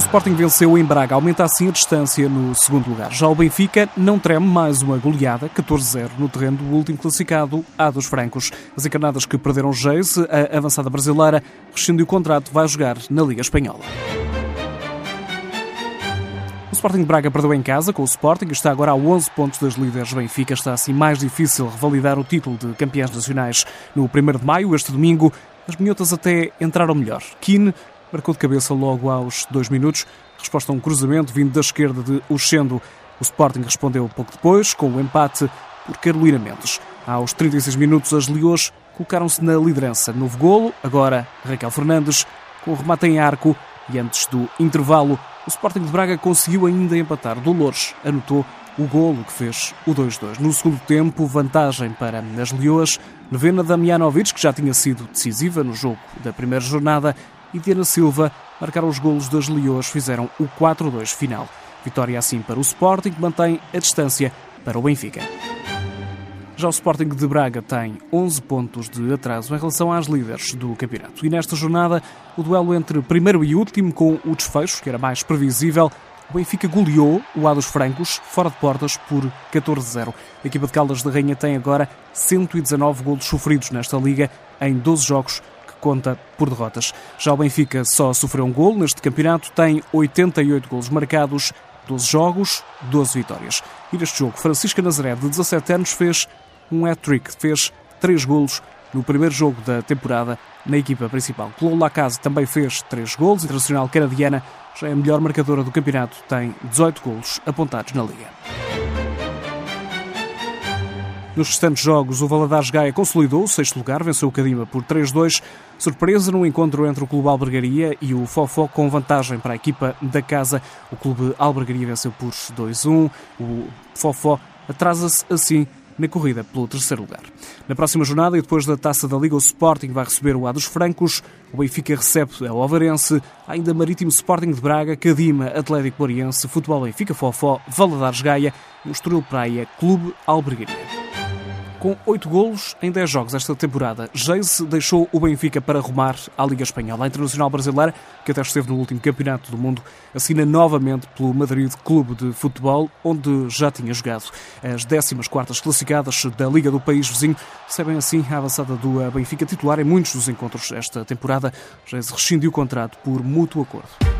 Sporting venceu em Braga, aumenta assim a distância no segundo lugar. Já o Benfica não treme mais uma goleada, 14-0, no terreno do último classificado, A dos Francos. As encarnadas que perderam Geise, a avançada brasileira, rescindiu o contrato, vai jogar na Liga Espanhola. O Sporting de Braga perdeu em casa com o Sporting e está agora a 11 pontos das líderes. Benfica está assim mais difícil revalidar o título de campeões nacionais. No 1 de maio, este domingo, as minhotas até entraram melhor. Keane marcou de cabeça logo aos dois minutos, resposta a um cruzamento vindo da esquerda de Oxendo. O Sporting respondeu pouco depois, com o empate por Carolina Mendes. Aos 36 minutos, as Leões colocaram-se na liderança. Novo golo, agora Raquel Fernandes, com o remate em arco e antes do intervalo, o Sporting de Braga conseguiu ainda empatar. Dolores anotou o golo que fez o 2-2. No segundo tempo, vantagem para as Leões. Nevena Damianovic, que já tinha sido decisiva no jogo da primeira jornada, e Diana Silva marcaram os golos das Leões, fizeram o 4-2 final. Vitória assim para o Sporting, que mantém a distância para o Benfica. Já o Sporting de Braga tem 11 pontos de atraso em relação às líderes do campeonato. E nesta jornada, o duelo entre primeiro e último, com o desfecho, que era mais previsível, o Benfica goleou o A dos Francos, fora de portas, por 14-0. A equipa de Caldas de Rainha tem agora 119 golos sofridos nesta liga em 12 jogos, conta por derrotas. Já o Benfica só sofreu um gol neste campeonato, tem 88 golos marcados, 12 jogos, 12 vitórias. E neste jogo, Francisca Nazaré, de 17 anos, fez um hat-trick, fez três golos no primeiro jogo da temporada na equipa principal. Chloe Lacaze também fez três golos, internacional canadiana, já é a melhor marcadora do campeonato, tem 18 golos apontados na liga. Nos restantes jogos, o Valadares Gaia consolidou o sexto lugar, venceu o Cadima por 3-2. Surpresa no encontro entre o Clube Albergaria e o Fofó, com vantagem para a equipa da casa. O Clube Albergaria venceu por 2-1. O Fofó atrasa-se assim na corrida pelo terceiro lugar. Na próxima jornada e depois da Taça da Liga, o Sporting vai receber o A dos Francos, o Benfica recebe o Ovarense, ainda Marítimo Sporting de Braga, Cadima, Atlético Boriense, Futebol Benfica Fofó, Valadares Gaia e o Estoril Praia, Clube Albergaria. Com oito golos em 10 jogos esta temporada, Geise deixou o Benfica para rumar à Liga Espanhola. A Internacional Brasileira, que até esteve no último Campeonato do Mundo, assina novamente pelo Madrid Clube de Futebol, onde já tinha jogado. As 14 classificadas da Liga do país vizinho recebem assim a avançada do Benfica titular em muitos dos encontros esta temporada. Geise rescindiu o contrato por mútuo acordo.